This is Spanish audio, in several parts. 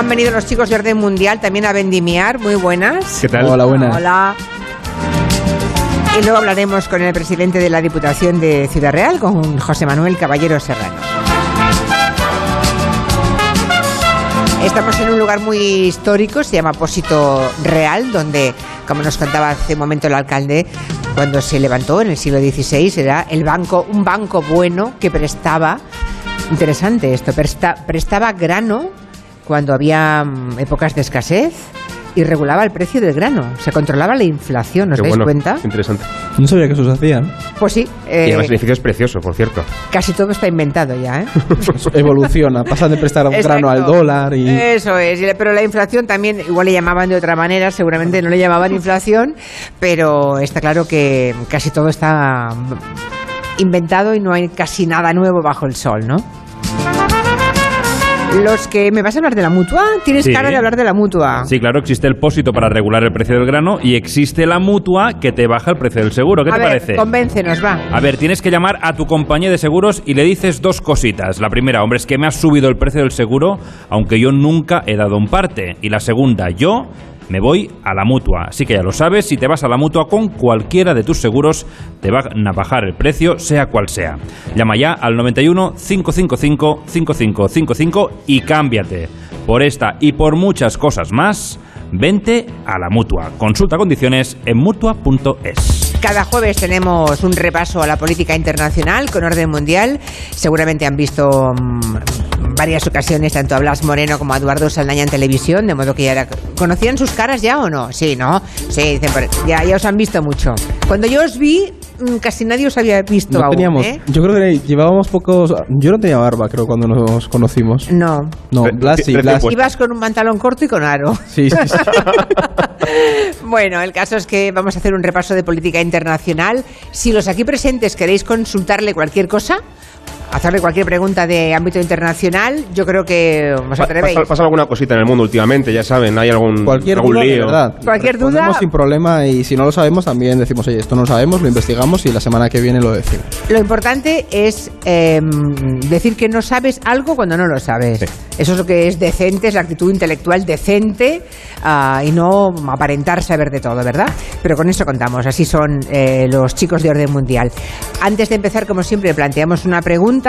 Han venido los chicos de Orden Mundial también a vendimiar. Muy buenas. ¿Qué tal? Hola, buenas. Hola. Y luego hablaremos con el presidente de la Diputación de Ciudad Real, con José Manuel Caballero Serrano. Estamos en un lugar muy histórico, se llama Pósito Real, donde, como nos contaba hace un momento el alcalde, cuando se levantó en el siglo XVI, era el banco, un banco bueno que prestaba, interesante esto, presta- prestaba grano cuando había mm, épocas de escasez y regulaba el precio del grano, se controlaba la inflación, ¿os Qué dais bueno, cuenta? Interesante. No sabía que eso se hacía. ¿no? Pues sí, y eh, además el edificio es precioso, por cierto. casi todo está inventado ya, ¿eh? Evoluciona, pasa de prestar un grano al dólar y... Eso es, pero la inflación también, igual le llamaban de otra manera, seguramente no le llamaban inflación, pero está claro que casi todo está inventado y no hay casi nada nuevo bajo el sol, ¿no? Los que me vas a hablar de la mutua, tienes Sí. cara de hablar de la mutua. Sí, claro, existe el pósito para regular el precio del grano y existe la mutua que te baja el precio del seguro. ¿Qué a te ver, parece? convéncenos, va. A ver, tienes que llamar a tu compañía de seguros y le dices dos cositas. La primera, hombre, es que me ha subido el precio del seguro, aunque yo nunca he dado un parte. Y la segunda, yo me voy a la mutua. Así que ya lo sabes, si te vas a la mutua con cualquiera de tus seguros, te van a bajar el precio, sea cual sea. Llama ya al 91 555 5555 y cámbiate. Por esta y por muchas cosas más, vente a la mutua. Consulta condiciones en mutua.es. Cada jueves tenemos un repaso a la política internacional con orden mundial. Seguramente han visto mm, varias ocasiones tanto a Blas Moreno como a Eduardo Saldaña en televisión, de modo que ya. ¿Conocían sus caras ya o no? Sí, ¿no? Sí, dicen, ya, os han visto mucho. Cuando yo os vi, casi nadie os había visto No aún, teníamos, ¿eh? yo creo que llevábamos pocos... Yo no tenía barba, creo, cuando nos conocimos. No. No, Blas sí, Blas. Ibas con un pantalón corto y con aro. Sí, sí, sí. Bueno, el caso es que vamos a hacer un repaso de política internacional. Si los aquí presentes queréis consultarle cualquier cosa, hacerle cualquier pregunta de ámbito internacional, yo creo que os atrevéis. Pasa, pasa alguna cosita en el mundo últimamente, ya saben, hay algún, Cualquier algún duda, de lío. verdad. Cualquier duda- sin problema y si no lo sabemos también decimos, oye, esto no lo sabemos, lo investigamos y la semana que viene lo decimos. Lo importante es eh, decir que no sabes algo cuando no lo sabes. Sí. Eso es lo que es decente, es la actitud intelectual decente ah, y no aparentar saber de todo, ¿verdad? Pero con eso contamos, así son eh, los chicos de orden mundial. Antes de empezar, como siempre, planteamos una pregunta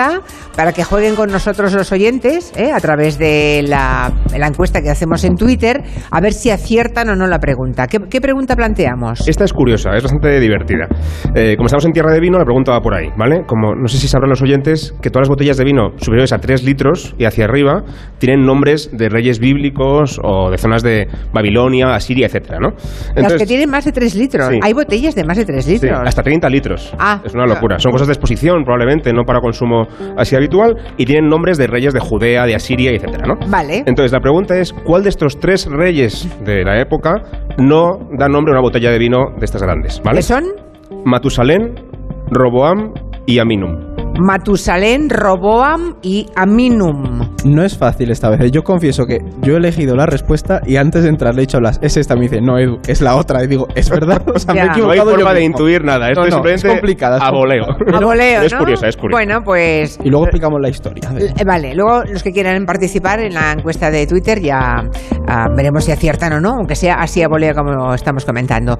para que jueguen con nosotros los oyentes ¿eh? a través de la, la encuesta que hacemos en Twitter, a ver si aciertan o no la pregunta. ¿Qué, qué pregunta planteamos? Esta es curiosa, es bastante divertida. Eh, como estamos en tierra de vino, la pregunta va por ahí, ¿vale? Como no sé si sabrán los oyentes que todas las botellas de vino superiores a 3 litros y hacia arriba tienen nombres de reyes bíblicos o de zonas de Babilonia, Asiria, etcétera, ¿no? Las que tienen más de 3 litros. Sí. Hay botellas de más de 3 Sí, litros. hasta 30 litros. Ah. es una locura. Son cosas de exposición, probablemente, no para consumo así habitual, y tienen nombres de reyes de Judea, de Asiria, etcétera, ¿no? Vale. Entonces, la pregunta es, ¿cuál de estos tres reyes de la época no da nombre a una botella de vino de estas grandes? ¿Vale? ¿Qué son? Matusalén, Roboam y Aminum. Matusalén, Roboam y Aminum. No es fácil esta vez. Yo confieso que yo he elegido la respuesta y antes de entrar le he dicho a Blas, es esta, me dice, no, Edu, es la otra. Y digo, es verdad. O sea, me he. No hay yo forma de mismo. intuir nada. Esto No, es no, es complicada. es a voleo. A voleo, es ¿no? curiosa, es curiosa. Bueno, pues... Y luego explicamos la historia. eh, Vale, luego los que quieran participar en la encuesta de Twitter ya ah, veremos si aciertan o no, aunque sea así a voleo como estamos comentando.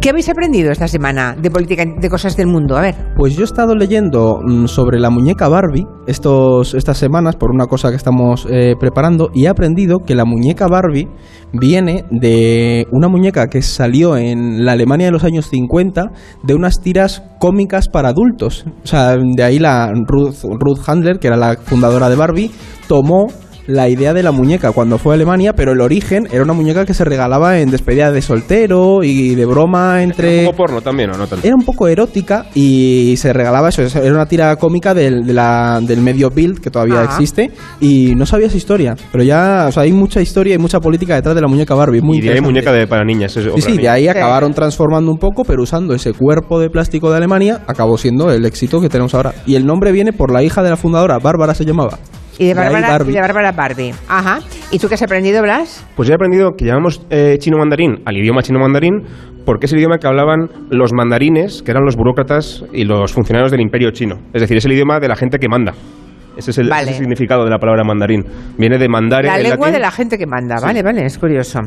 ¿Qué habéis aprendido esta semana de política, de cosas del mundo? A ver. Pues yo he estado leyendo mm, sobre la muñeca Barbie estos, estas semanas por una cosa que estamos eh, preparando y he aprendido que la muñeca Barbie viene de una muñeca que salió en la Alemania de los años 50 de unas tiras cómicas para adultos. O sea, de ahí la Ruth, Ruth Handler, que era la fundadora de Barbie, tomó la idea de la muñeca cuando fue a Alemania, pero el origen era una muñeca que se regalaba en despedida de soltero y de broma entre Un poco porno también, ¿o no tanto? era un poco erótica y se regalaba eso, era una tira cómica del, de la- del medio build que todavía existe y no sabía esa historia, pero ya, o sea, hay mucha historia y mucha política detrás de la muñeca Barbie, muy y de ahí muñeca de, para niñas. es Sí, sí, de ahí Sí. acabaron transformando un poco, pero usando ese cuerpo de plástico de Alemania, acabó siendo el éxito que tenemos ahora. Y el nombre viene por la hija de la fundadora, Bárbara se llamaba. Y de Bárbara, Barbie. y de Bárbara Barbie. Ajá. ¿Y tú qué has aprendido, Blas? Pues ya he aprendido que llamamos eh, chino mandarín al idioma chino mandarín porque es el idioma que hablaban los mandarines, que eran los burócratas y los funcionarios del imperio chino. Es decir, es el idioma de la gente que manda. Ese es el, Vale. ese es el significado de la palabra mandarín. Viene de mandare La en lengua latín. de la gente que manda, vale, vale, es curioso.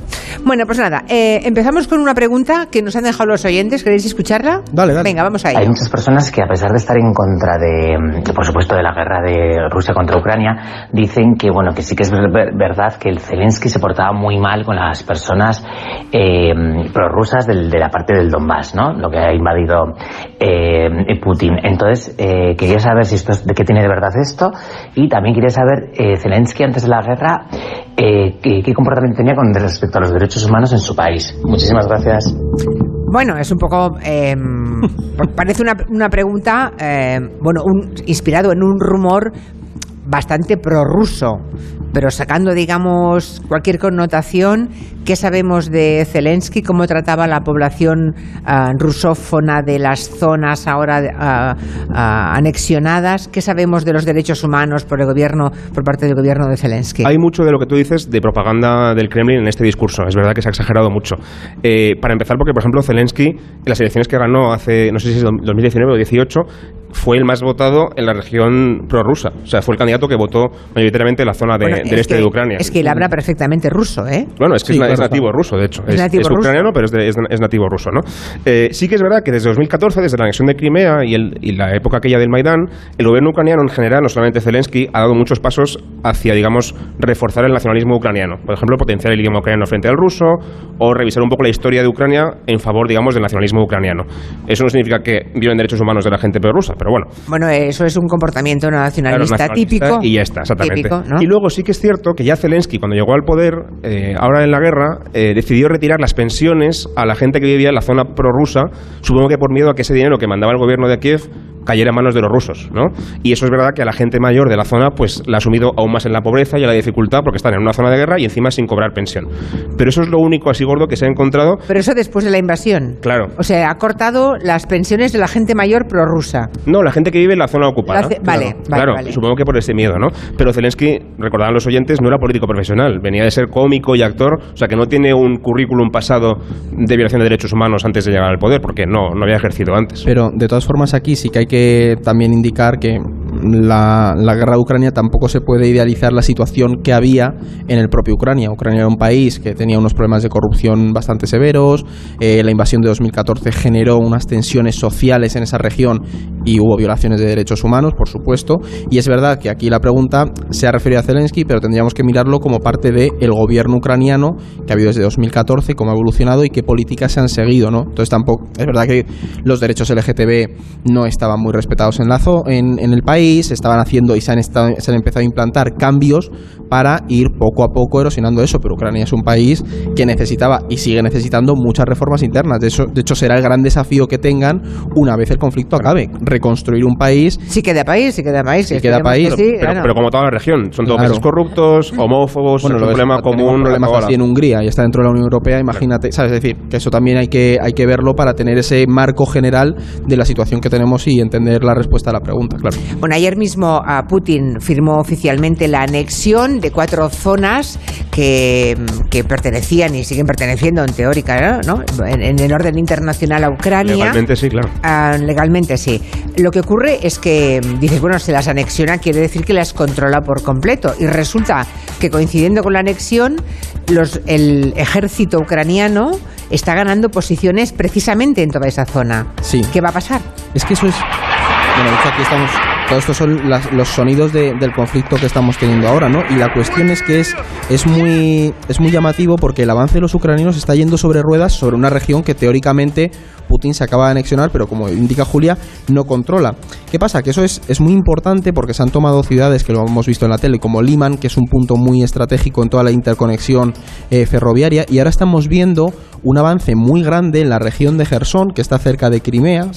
Bueno, pues nada, eh, empezamos con una pregunta que nos han dejado los oyentes. ¿Queréis escucharla? Dale, dale. Venga, vamos a Hay muchas personas que a pesar de estar en contra de, de, por supuesto, de la guerra de Rusia contra Ucrania, dicen que bueno que sí que es ver- ver- verdad que el Zelensky se portaba muy mal con las personas eh, prorrusas del- de la parte del Donbass, ¿no? Lo que ha invadido eh, Putin. Entonces eh, quería saber si esto es- de qué tiene de verdad esto y también quería saber eh, Zelensky antes de la guerra eh, qué, qué comportamiento tenía con respecto a los derechos humanos en su país. Muchísimas gracias. Bueno, es un poco. eh, parece una, una pregunta, eh, bueno, un- inspirado en un rumor bastante prorruso, pero sacando, digamos, cualquier connotación, ¿qué sabemos de Zelensky? ¿Cómo trataba la población ah, rusófona de las zonas ahora ah, ah, anexionadas? ¿Qué sabemos de los derechos humanos por el gobierno, por parte del gobierno de Zelensky? Hay mucho de lo que tú dices de propaganda del Kremlin en este discurso. Es verdad que se ha exagerado mucho. Eh, para empezar, porque, por ejemplo, Zelensky, en las elecciones que ganó hace, no sé si es 2019 o 2018, fue el más votado en la región prorrusa. O sea, fue el candidato que votó mayoritariamente en la zona de- Bueno, del es este que- de Ucrania. Es que él habla perfectamente ruso, ¿eh? Bueno, es que Sí, es, nativo ruso, de hecho. Es Es, es ucraniano, pero es, de- es- es nativo ruso, ¿no? Eh, sí que es verdad que desde 2014, desde la anexión de Crimea y, el- y la época aquella del Maidán, el gobierno ucraniano en general, no solamente Zelensky, ha dado muchos pasos hacia, digamos, reforzar el nacionalismo ucraniano. Por ejemplo, potenciar el idioma ucraniano frente al ruso o revisar un poco la historia de Ucrania en favor, digamos, del nacionalismo ucraniano. Eso no significa que violen derechos humanos de la gente prorrusa, pero bueno, Bueno, eso es un comportamiento Claro, nacionalista, nacionalista típico. Y ya está, exactamente. típico, ¿no? Y luego sí que es cierto que ya Zelensky, cuando llegó al poder, eh, ahora en la guerra, eh, decidió retirar las pensiones a la gente que vivía en la zona prorrusa, supongo que por miedo a que ese dinero que mandaba el gobierno de Kiev cayera en manos de los rusos, ¿no? Y eso es verdad que a la gente mayor de la zona, pues la ha sumido aún más en la pobreza y en la dificultad porque están en una zona de guerra y encima sin cobrar pensión. Pero eso es lo único así gordo que se ha encontrado. Pero eso después de la invasión. Claro. O sea, ha cortado las pensiones de la gente mayor prorrusa. No, la gente que vive en la zona ocupada. La ce- vale, claro, vale, Claro, vale. supongo que por ese miedo, ¿no? Pero Zelensky, recordaban los oyentes, no era político profesional, venía de ser cómico y actor, o sea que no tiene un currículum pasado de violación de derechos humanos antes de llegar al poder, porque no, no había ejercido antes. Pero de todas formas aquí sí que hay que también indicar que la, guerra de Ucrania tampoco se puede idealizar la situación que había en el propio Ucrania. Ucrania era un país que tenía unos problemas de corrupción bastante severos, eh, la invasión de 2014 generó unas tensiones sociales en esa región y hubo violaciones de derechos humanos, por supuesto, y es verdad que aquí la pregunta se ha referido a Zelensky, pero tendríamos que mirarlo como parte del gobierno ucraniano que ha habido desde 2014, cómo ha evolucionado y qué políticas se han seguido, ¿no? Entonces tampoco, es verdad que los derechos LGTB no estaban muy respetados en, la en el país, se estaban haciendo y se han, estado- se han empezado a implantar cambios para ir poco a poco erosionando eso, pero Ucrania es un país que necesitaba y sigue necesitando muchas reformas internas. De, eso, de hecho, será el gran desafío que tengan una vez el conflicto acabe, reconstruir un país Sí queda país, sí queda país. Sí queda país. que sí, pero, claro. pero como toda la región, son todos Claro. países corruptos, homófobos, bueno, es un problema común. problemas así en Hungría y está dentro de la Unión Europea, imagínate, ¿sabes? Es decir, que eso también hay que, hay que verlo para tener ese marco general de la situación que tenemos y entender la respuesta a la pregunta, claro. Bueno, ayer mismo ah, Putin firmó oficialmente la anexión de cuatro zonas que, que pertenecían y siguen perteneciendo en teórica, ¿no? En, en el orden internacional a Ucrania. Legalmente sí, claro. Ah, legalmente sí. Lo que ocurre es que mm, dices, bueno, se las anexiona, quiere decir que las controla por completo. Y resulta que coincidiendo con la anexión, los, el ejército ucraniano está ganando posiciones precisamente en toda esa zona. Sí. ¿Qué va a pasar? Es que eso es. Bueno, de hecho, aquí estamos. Todo esto son las- los sonidos de- del conflicto que estamos teniendo ahora, ¿no? Y la cuestión es que es, es, muy, es muy llamativo porque el avance de los ucranianos está yendo sobre ruedas sobre una región que teóricamente Putin se acaba de anexionar, pero como indica Julia, no controla. ¿Qué pasa? Que eso es, es muy importante porque se han tomado ciudades que lo hemos visto en la tele, como Liman, que es un punto muy estratégico en toda la interconexión eh, ferroviaria, y ahora estamos viendo un avance muy grande en la región de Gerson, que está cerca de Crimea,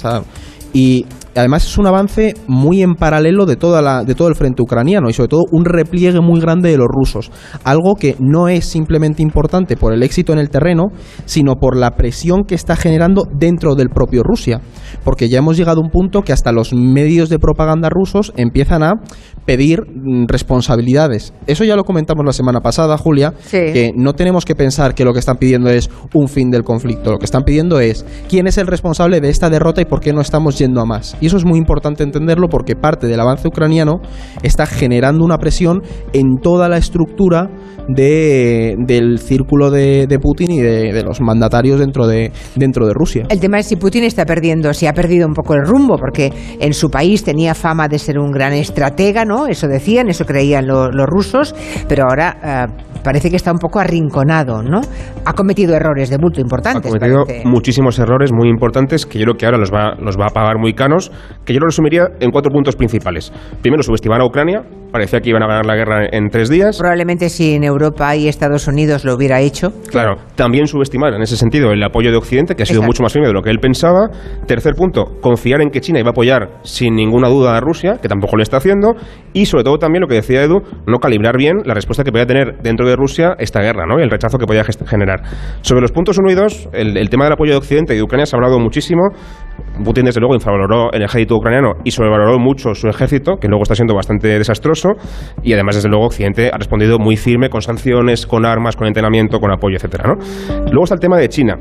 y además es un avance muy en paralelo de toda de todo el frente ucraniano y sobre todo un repliegue muy grande de los rusos algo que no es simplemente importante por el éxito en el terreno sino por la presión que está generando dentro dentro del propio Rusia, porque ya hemos llegado a un punto que hasta los medios de propaganda rusos empiezan a pedir mm, responsabilidades. Eso ya lo comentamos la semana pasada, Julia, Sí. que no tenemos que pensar que lo que están pidiendo es un fin del conflicto. Lo que están pidiendo es quién es el responsable de esta derrota y por qué no estamos yendo a más. Y eso es muy importante entenderlo porque parte del avance ucraniano está generando una presión en toda la estructura de, del círculo de, de Putin y de, de los mandatarios dentro de, dentro de Rusia. El tema es si Putin está perdiendo, si ha perdido un poco el rumbo, porque en su país tenía fama de ser un gran estratega, ¿no? Eso decían, eso creían lo- los rusos, pero ahora eh, parece que está un poco arrinconado, ¿no? Ha cometido errores de bulto Ha importantes. cometido parece. muchísimos errores muy importantes que yo creo que ahora los va, los va a pagar muy canos, que yo lo resumiría en cuatro puntos principales. Primero, subestimar a Ucrania. Parecía que iban a ganar la guerra en tres días. Probablemente si en Europa y Estados Unidos lo hubiera hecho. Claro, también subestimar en ese sentido el apoyo de Occidente, que ha sido Exacto. mucho más firme de lo que él pensaba. Tercer punto, confiar en que China iba a apoyar sin ninguna duda a Rusia, que tampoco lo está haciendo. Y sobre todo también lo que decía Edu, no calibrar bien la respuesta que podía tener dentro de Rusia esta guerra, ¿no? Y el rechazo que podía gest- Sobre los puntos 1 y 2, el, tema del apoyo de Occidente y de Ucrania se ha hablado muchísimo. Putin, desde luego, infravaloró el ejército ucraniano y sobrevaloró mucho su ejército, que luego está siendo bastante desastroso. Y además, desde luego, Occidente ha respondido muy firme con sanciones, con armas, con entrenamiento, con apoyo, etcétera, ¿no? Luego está el tema de China.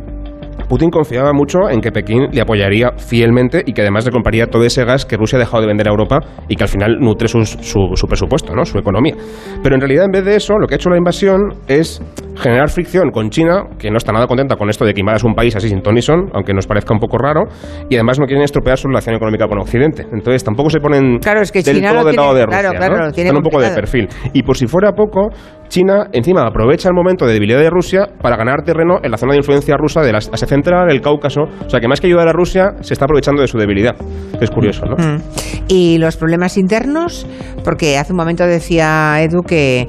Putin confiaba mucho en que Pekín le apoyaría fielmente y que además le compraría todo ese gas que Rusia ha dejado de vender a Europa y que al final nutre su, su- su presupuesto, ¿no? su economía. Pero en realidad, en vez de eso, lo que ha hecho la invasión es generar fricción con China, que no está nada contenta con esto de que invadas un país así sin ton ni son, aunque nos parezca un poco raro, y además no quieren estropear su relación económica con Occidente. Entonces tampoco se ponen Claro, es que del China todo del lado de claro, Rusia, claro, ¿no? lo tiene Están un poco de perfil. Y por si fuera poco, China encima aprovecha el momento de debilidad de Rusia para ganar terreno en la zona de influencia rusa de la Asia Central, el Cáucaso. O sea que más que ayudar a Rusia, se está aprovechando de su debilidad. Es curioso, ¿no? Mm. Y los problemas internos, porque hace un momento decía Edu que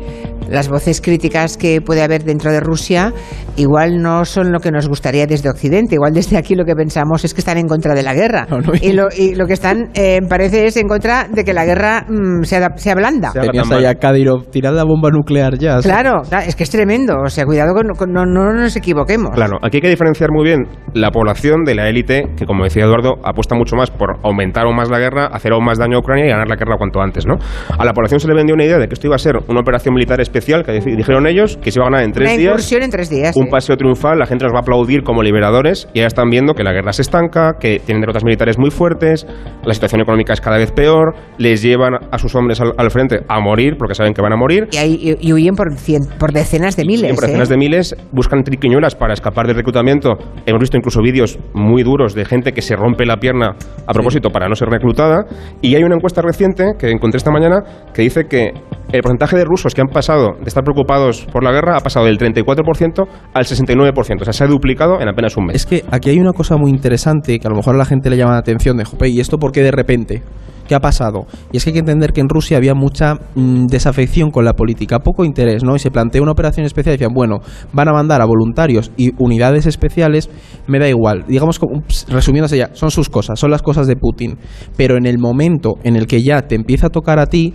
las voces críticas que puede haber dentro de Rusia igual no son lo que nos gustaría desde Occidente, igual desde aquí lo que pensamos es que están en contra de la guerra. No, no, y, lo, y lo que están, eh, parece, es en contra de que la guerra mm, sea, sea blanda. Tenías ahí a Kadyrov, tirad la bomba nuclear ya. Claro, claro, es que es tremendo. O sea, cuidado con, con- no, no nos equivoquemos. Claro, aquí hay que diferenciar muy bien la población de la élite, que como decía Eduardo, apuesta mucho más por aumentar aún más la guerra, hacer aún más daño a Ucrania y ganar la guerra cuanto antes, ¿no? A la población se le vendió una idea de que esto iba a ser una operación militar especial, que deci- dijeron ellos, que se iba a ganar en tres Una días. en tres días. un sí. paseo triunfal, la gente los va a aplaudir como liberadores y ya están viendo que la guerra se estanca, que tienen derrotas militares muy fuertes, la situación económica es cada vez peor, les llevan a sus hombres al, al frente a morir porque saben que van a morir. Y, ahí- y- y huyen por, cien- por decenas de miles. Y por decenas ¿eh? de miles buscan triquiñuelas para escapar del reclutamiento. Hemos visto incluso vídeos muy duros de gente que se rompe la pierna a propósito para no ser reclutada. Y hay una encuesta reciente que encontré esta mañana que dice que el porcentaje de rusos que han pasado de estar preocupados por la guerra ha pasado del 34% al 69%. O sea, se ha duplicado en apenas un mes. Es que aquí hay una cosa muy interesante que a lo mejor a la gente le llama la atención de, jope, ¿y esto por qué de repente? ¿Qué ha pasado? Y es que hay que entender que en Rusia había mucha mm, desafección con la política, poco interés, ¿no? Y se planteó una operación especial y decían, bueno, van a mandar a voluntarios y unidades especiales, me da igual. Digamos, resumiéndose ya, son sus cosas, son las cosas de Putin. Pero en el momento en el que ya te empieza a tocar a ti,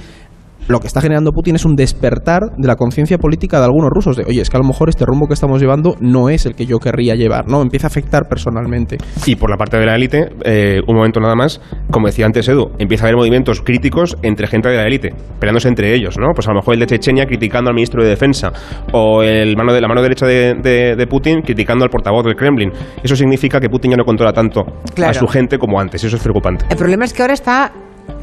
lo que está generando Putin es un despertar de la conciencia política de algunos rusos de, oye, es que a lo mejor este rumbo que estamos llevando no es el que yo querría llevar, ¿no? Empieza a afectar personalmente. Y por la parte de la élite, eh, un momento nada más, como decía antes Edu, empieza a haber movimientos críticos entre gente de la élite, peleándose entre ellos, ¿no? Pues a lo mejor el de Chechenia criticando al ministro de Defensa, o el mano de, la mano derecha de, de- de Putin criticando al portavoz del Kremlin. Eso significa que Putin ya no controla tanto Claro. a su gente como antes, y eso es preocupante. El problema es que ahora está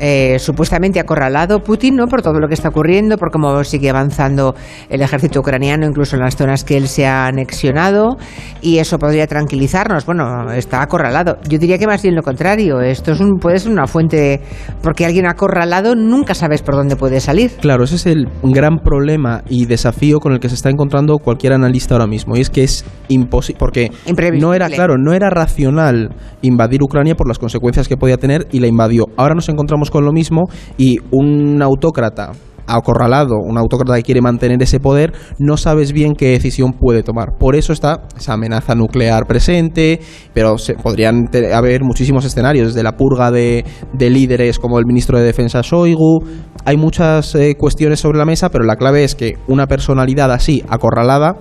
eh, supuestamente acorralado Putin, ¿no? Por todo lo que está ocurriendo, por cómo sigue avanzando el ejército ucraniano, incluso en las zonas que él se ha anexionado, y eso podría tranquilizarnos. Bueno, está acorralado. Yo diría que más bien lo contrario. Esto es un, puede ser una fuente, porque alguien acorralado nunca sabes por dónde puede salir. Claro, ese es el gran problema y desafío con el que se está encontrando cualquier analista ahora mismo. Y es que es imposible, porque no era, claro, no era racional invadir Ucrania por las consecuencias que podía tener y la invadió. Ahora nos encontramos con lo mismo y un autócrata acorralado, un autócrata que quiere mantener ese poder, no sabes bien qué decisión puede tomar. Por eso está esa amenaza nuclear presente, pero se, podrían haber muchísimos escenarios, desde la purga de, de líderes como el ministro de Defensa Shoigu. Hay muchas eh, cuestiones sobre la mesa, pero la clave es que una personalidad así, acorralada,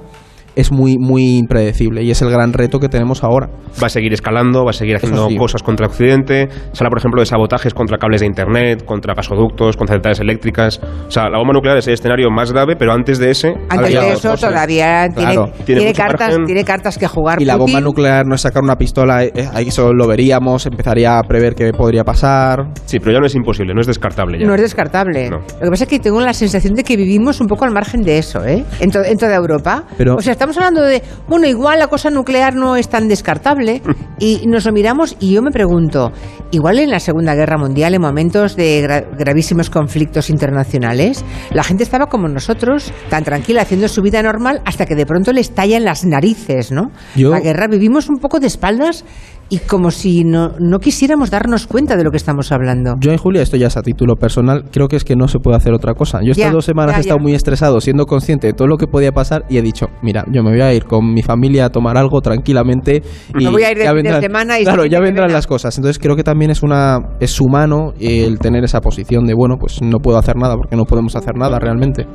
es muy, muy impredecible y es el gran reto que tenemos ahora. Va a seguir escalando, va a seguir haciendo sí. cosas contra Occidente. Se habla, por ejemplo, de sabotajes contra cables de Internet, contra gasoductos, contra centrales eléctricas. O sea, la bomba nuclear es el escenario más grave, pero antes de ese... Antes de eso cosas. todavía tiene, Claro. Tiene tiene mucho cartas, margen. tiene cartas que jugar Y la bomba nuclear no es sacar una pistola, eh, eh, eso lo veríamos, empezaría a prever qué podría pasar. Sí, pero ya no es imposible, no es descartable ya. No es descartable. No. Lo que pasa es que tengo la sensación de que vivimos un poco al margen de eso, ¿eh? En, to- en toda Europa. Pero- o sea, estamos hablando de, bueno, igual la cosa nuclear no es tan descartable y nos lo miramos y yo me pregunto, igual en la Segunda Guerra Mundial, en momentos de gra- gravísimos conflictos internacionales, la gente estaba como nosotros, tan tranquila, haciendo su vida normal, hasta que de pronto le estallan las narices, ¿no? Yo- La guerra vivimos un poco de espaldas y como si no, no quisiéramos darnos cuenta de lo que estamos hablando. Yo en Julia, esto ya es a título personal, creo que es que no se puede hacer otra cosa. Yo estas Ya, dos semanas ya, he estado ya. muy estresado, siendo consciente de todo lo que podía pasar y he dicho, mira, yo me voy a ir con mi familia a tomar algo tranquilamente y Me voy a ir de ya de vendrán, semana y claro, ya vendrán las cosas. Entonces creo que también es una es humano el tener esa posición de bueno, pues no puedo hacer nada porque no podemos hacer nada realmente.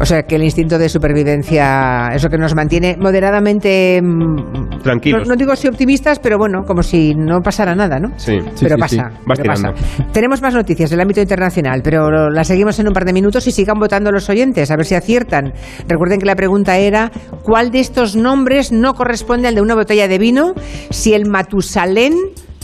O sea, que el instinto de supervivencia, eso que nos mantiene moderadamente... Tranquilos. No, no digo si optimistas, pero bueno, como si no pasara nada, ¿no? Sí. Sí, pero sí, pasa, sí. Vas pero pasa. Tenemos más noticias del ámbito internacional, pero las seguimos en un par de minutos y sigan votando los oyentes, a ver si aciertan. Recuerden que la pregunta era, ¿cuál de estos nombres no corresponde al de una botella de vino? Si el Matusalén,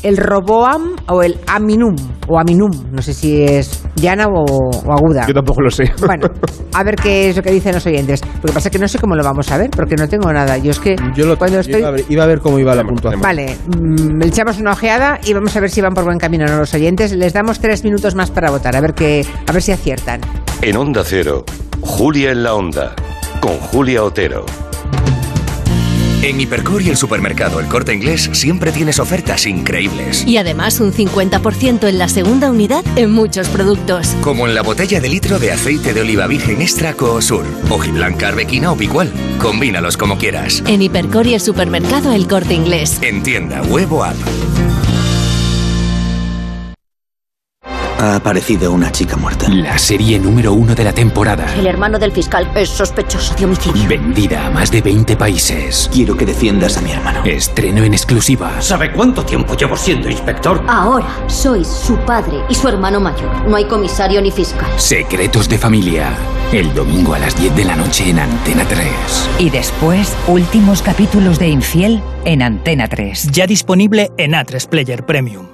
el Roboam o el Aminum, o Aminum, no sé si es llana o, o aguda. Yo tampoco lo sé. Bueno, a ver qué es lo que dicen los oyentes. Lo que pasa es que no sé cómo lo vamos a ver, porque no tengo nada. Yo es que Yo lo cuando yo estoy... iba, a ver, iba a ver cómo iba la puntuación. Vale, mm, le echamos una ojeada y vamos a ver si van por buen camino o no los oyentes. Les damos tres minutos más para votar, a ver, qué, a ver si aciertan. En Onda Cero, Julia en la Onda, con Julia Otero. En Hipercor y el supermercado El Corte Inglés siempre tienes ofertas increíbles. Y además un 50% en la segunda unidad en muchos productos. Como en la botella de litro de aceite de oliva virgen extra Coosur, hojiblanca, arbequina o picual. Combínalos como quieras. En Hipercor y el supermercado El Corte Inglés. En tienda, huevo app. Ha aparecido una chica muerta. La serie número uno de la temporada. El hermano del fiscal es sospechoso de homicidio. Vendida a más de 20 países. Quiero que defiendas a mi hermano. Estreno en exclusiva. ¿Sabe cuánto tiempo llevo siendo inspector? Ahora sois su padre y su hermano mayor. No hay comisario ni fiscal. Secretos de familia. El domingo a las 10 de la noche en Antena 3. Y después, últimos capítulos de Infiel en Antena 3. Ya disponible en A3 Player Premium.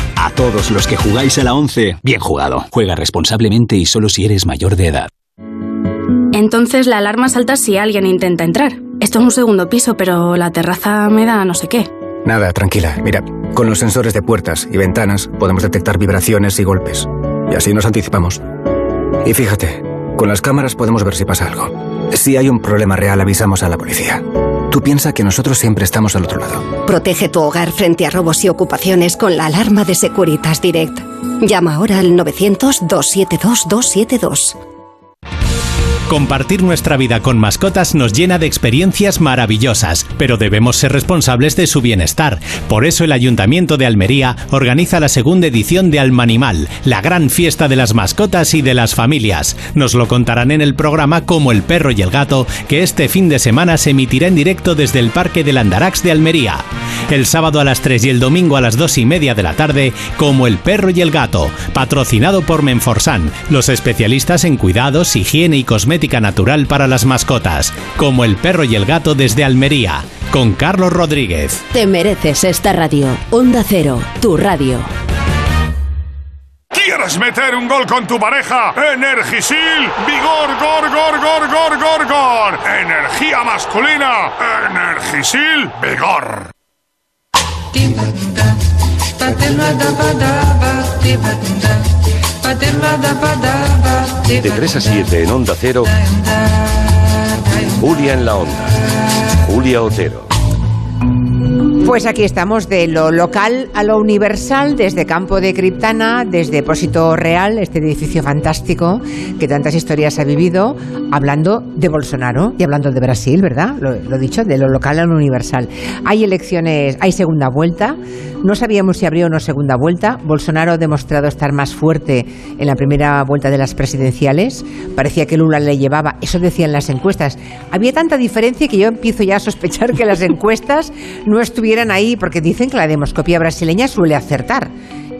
A todos los que jugáis a la 11, bien jugado. Juega responsablemente y solo si eres mayor de edad. Entonces la alarma salta si alguien intenta entrar. Esto es un segundo piso, pero la terraza me da no sé qué. Nada, tranquila. Mira, con los sensores de puertas y ventanas podemos detectar vibraciones y golpes. Y así nos anticipamos. Y fíjate, con las cámaras podemos ver si pasa algo. Si hay un problema real, avisamos a la policía. Tú piensa que nosotros siempre estamos al otro lado. Protege tu hogar frente a robos y ocupaciones con la alarma de Securitas Direct. Llama ahora al 900-272-272. Compartir nuestra vida con mascotas nos llena de experiencias maravillosas, pero debemos ser responsables de su bienestar. Por eso el Ayuntamiento de Almería organiza la segunda edición de Almanimal, la gran fiesta de las mascotas y de las familias. Nos lo contarán en el programa Como el perro y el gato, que este fin de semana se emitirá en directo desde el Parque del Andarax de Almería. El sábado a las 3 y el domingo a las 2 y media de la tarde, Como el perro y el gato, patrocinado por Menforsan, los especialistas en cuidados, higiene y cosmética natural para las mascotas, como el perro y el gato desde Almería, con Carlos Rodríguez. Te mereces esta radio. Onda Cero, tu radio. ¿Quieres meter un gol con tu pareja? Energisil, vigor, gor, gor, gor, gor, gor, gor. Energía masculina, Energisil, vigor. De 3 a 7 en Onda Cero, Julia en la Onda. Julia Otero. Pues aquí estamos de lo local a lo universal, desde Campo de Criptana, desde Depósito Real, este edificio fantástico que tantas historias ha vivido, hablando de Bolsonaro y hablando de Brasil, ¿verdad? Lo, lo dicho, de lo local a lo universal. Hay elecciones, hay segunda vuelta. No sabíamos si habría o no segunda vuelta. Bolsonaro ha demostrado estar más fuerte en la primera vuelta de las presidenciales. Parecía que Lula le llevaba, eso decían las encuestas. Había tanta diferencia que yo empiezo ya a sospechar que las encuestas no estuvieran ahí, porque dicen que la demoscopia brasileña suele acertar.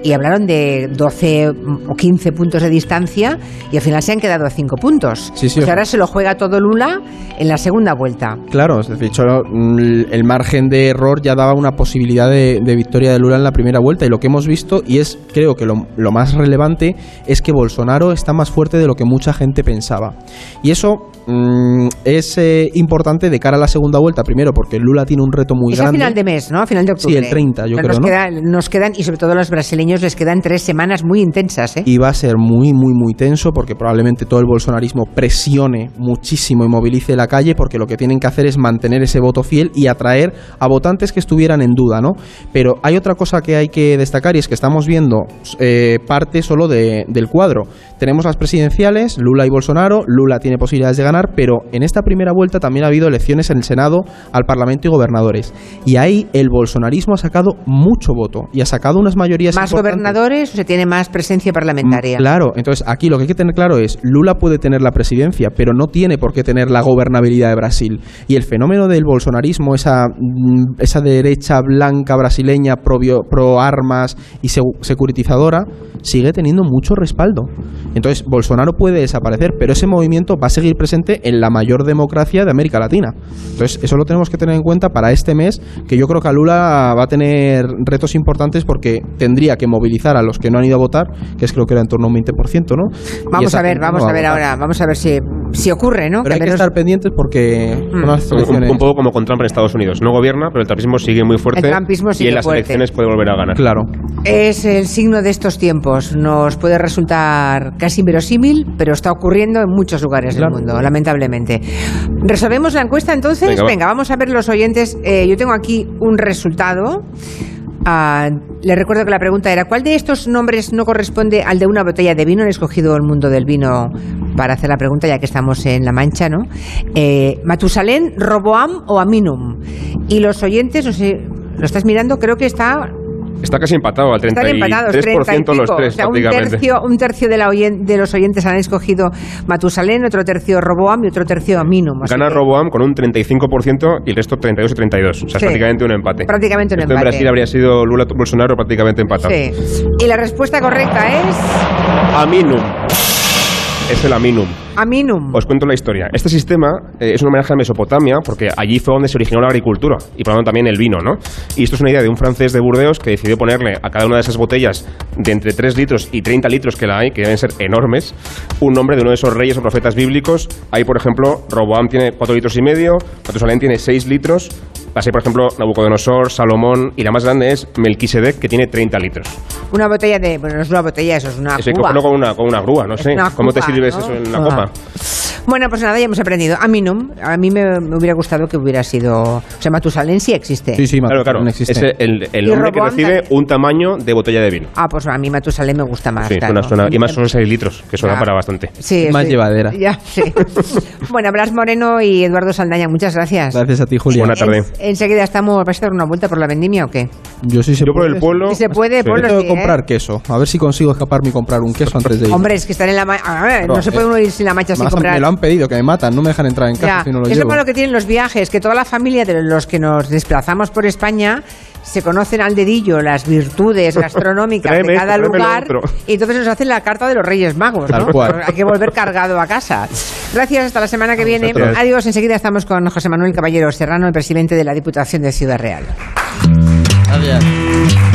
Y hablaron de 12 o 15 puntos de distancia y al final se han quedado a 5 puntos. Sí, sí, Pues ahora se lo juega todo Lula en la segunda vuelta. Claro, decir, hecho, mm, el margen de error ya daba una posibilidad de, de victoria de Lula en la primera vuelta y lo que hemos visto, y es creo que lo, lo más relevante, es que Bolsonaro está más fuerte de lo que mucha gente pensaba. Y eso mm, es eh, importante de cara a la segunda vuelta, primero porque Lula tiene un reto muy es a grande. final de mes, ¿no? A final de octubre. Sí, el 30, yo Pero creo, nos ¿no? Quedan, nos quedan, y sobre todo a los brasileños les quedan tres semanas muy intensas, ¿eh? Y va a ser muy, muy, muy tenso porque probablemente todo el bolsonarismo presione muchísimo y movilice la calle porque lo que tienen que hacer es mantener ese voto fiel y atraer a votantes que estuvieran en duda, ¿no? Pero hay otra cosa que hay que destacar y es que estamos viendo eh, parte solo de- del cuadro. Tenemos las presidenciales, Lula y Bolsonaro, Lula tiene posibilidades de ganar, pero en esta primera vuelta también ha habido elecciones en el Senado, al Parlamento y gobernadores. Y ahí el bolsonarismo ha sacado mucho voto y ha sacado unas mayorías ¿Más gobernadores o se tiene más presencia parlamentaria? Mm, Claro, entonces aquí lo que hay que tener claro es, Lula puede tener la presidencia, pero no tiene por qué tener la gobernabilidad de Brasil. Y el fenómeno del bolsonarismo, esa, mm, esa derecha blanca brasileña pro, pro armas y securitizadora, sigue teniendo mucho respaldo. Entonces, Bolsonaro puede desaparecer, pero ese movimiento va a seguir presente en la mayor democracia de América Latina. Entonces, eso lo tenemos que tener en cuenta para este mes, que yo creo que a Lula va a tener retos importantes porque tendría que movilizar a los que no han ido a votar, que es creo que era en torno a un 20%, ¿no? Vamos esa a ver, vamos no va a ver ahora, vamos a ver si, si ocurre, ¿no? Pero hay al que estar pendientes porque las Un, elecciones... un poco como con Trump en Estados Unidos. No gobierna, pero el trumpismo sigue muy fuerte. El trumpismo y sigue en las fuerte. elecciones puede volver a ganar. Claro. Es el signo de estos tiempos. Nos puede resultar casi inverosímil, pero está ocurriendo en muchos lugares Claro. del mundo, lamentablemente. ¿Resolvemos la encuesta entonces? Venga, va. vamos a ver los oyentes. Eh, yo tengo aquí un resultado. Ah, le recuerdo que la pregunta era, ¿cuál de estos nombres no corresponde al de una botella de vino? He escogido el mundo del vino para hacer la pregunta, ya que estamos en La Mancha, ¿no? Eh, ¿Matusalén, Roboam o Aminum? Y los oyentes, no sé, ¿lo estás mirando? Creo que está Está casi empatado al 33% están empatados, 30 y los tres, o sea, un prácticamente. tercio, un tercio de, la oyen- de los oyentes han escogido Matusalén, otro tercio Roboam y otro tercio. Así Gana que Roboam con un 35% y el resto 32 y 32. O sea, Sí. es prácticamente un empate. Prácticamente un Esto empate. en Brasil habría sido Lula Bolsonaro prácticamente empatado. Sí. Y la respuesta correcta es Aminum. Es el Aminum. Aminum. Os cuento la historia. Este sistema eh, es un homenaje a Mesopotamia porque allí fue donde se originó la agricultura y por lo tanto también el vino, ¿no? Y esto es una idea de un francés de Burdeos que decidió ponerle a cada una de esas botellas de entre 3 litros y 30 litros que la hay, que deben ser enormes, un nombre de uno de esos reyes o profetas bíblicos. Ahí, por ejemplo, Roboam tiene 4 litros y medio, Matusalén tiene 6 litros, así por ejemplo Nabucodonosor, Salomón y la más grande es Melquisedec que tiene 30 litros. Una botella de... Bueno, no es una botella, eso es una Eso hay que cogerlo con una, con una grúa, no sé. una ¿Cómo te sirves ¿no? eso en la Ah. copa? Bueno, pues nada, ya hemos aprendido. Aminum, a mí me, me hubiera gustado que hubiera sido... O sea, Matusalén sí existe. claro, claro. Es el, el nombre que recibe un tamaño de botella de vino. Ah, pues a mí Matusalén me gusta más. Sí, claro. suena, suena- y más son 6 litros, que suena Ya. para bastante. Sí, Más sí. llevadera. Ya, sí. bueno, Blas Moreno y Eduardo Saldaña, muchas gracias. Gracias a ti, Julia. Buena tarde. En- enseguida estamos. ¿Vais a dar una vuelta por la vendimia o qué? Yo sí se Yo por puede. el pueblo. Si se puede, Yo ponlo tengo sí, que ¿eh? comprar queso. A ver si consigo escaparme y comprar un queso antes de ir. Hombre, es que están en la mancha. no se puede eh, uno ir sin la mancha sin comprar. Lo han pedido, que me matan, no me dejan entrar en casa Ya, si no lo es lo malo que tienen los viajes, que toda la familia de los que nos desplazamos por España se conocen al dedillo las virtudes gastronómicas de cada lugar y entonces nos hacen la carta de los Reyes Magos. ¿no? cual. Hay que volver cargado a casa. Gracias, hasta la semana que viene. Adiós, enseguida estamos con José Manuel Caballero Serrano, el presidente de la Diputación de Ciudad Real. Gracias.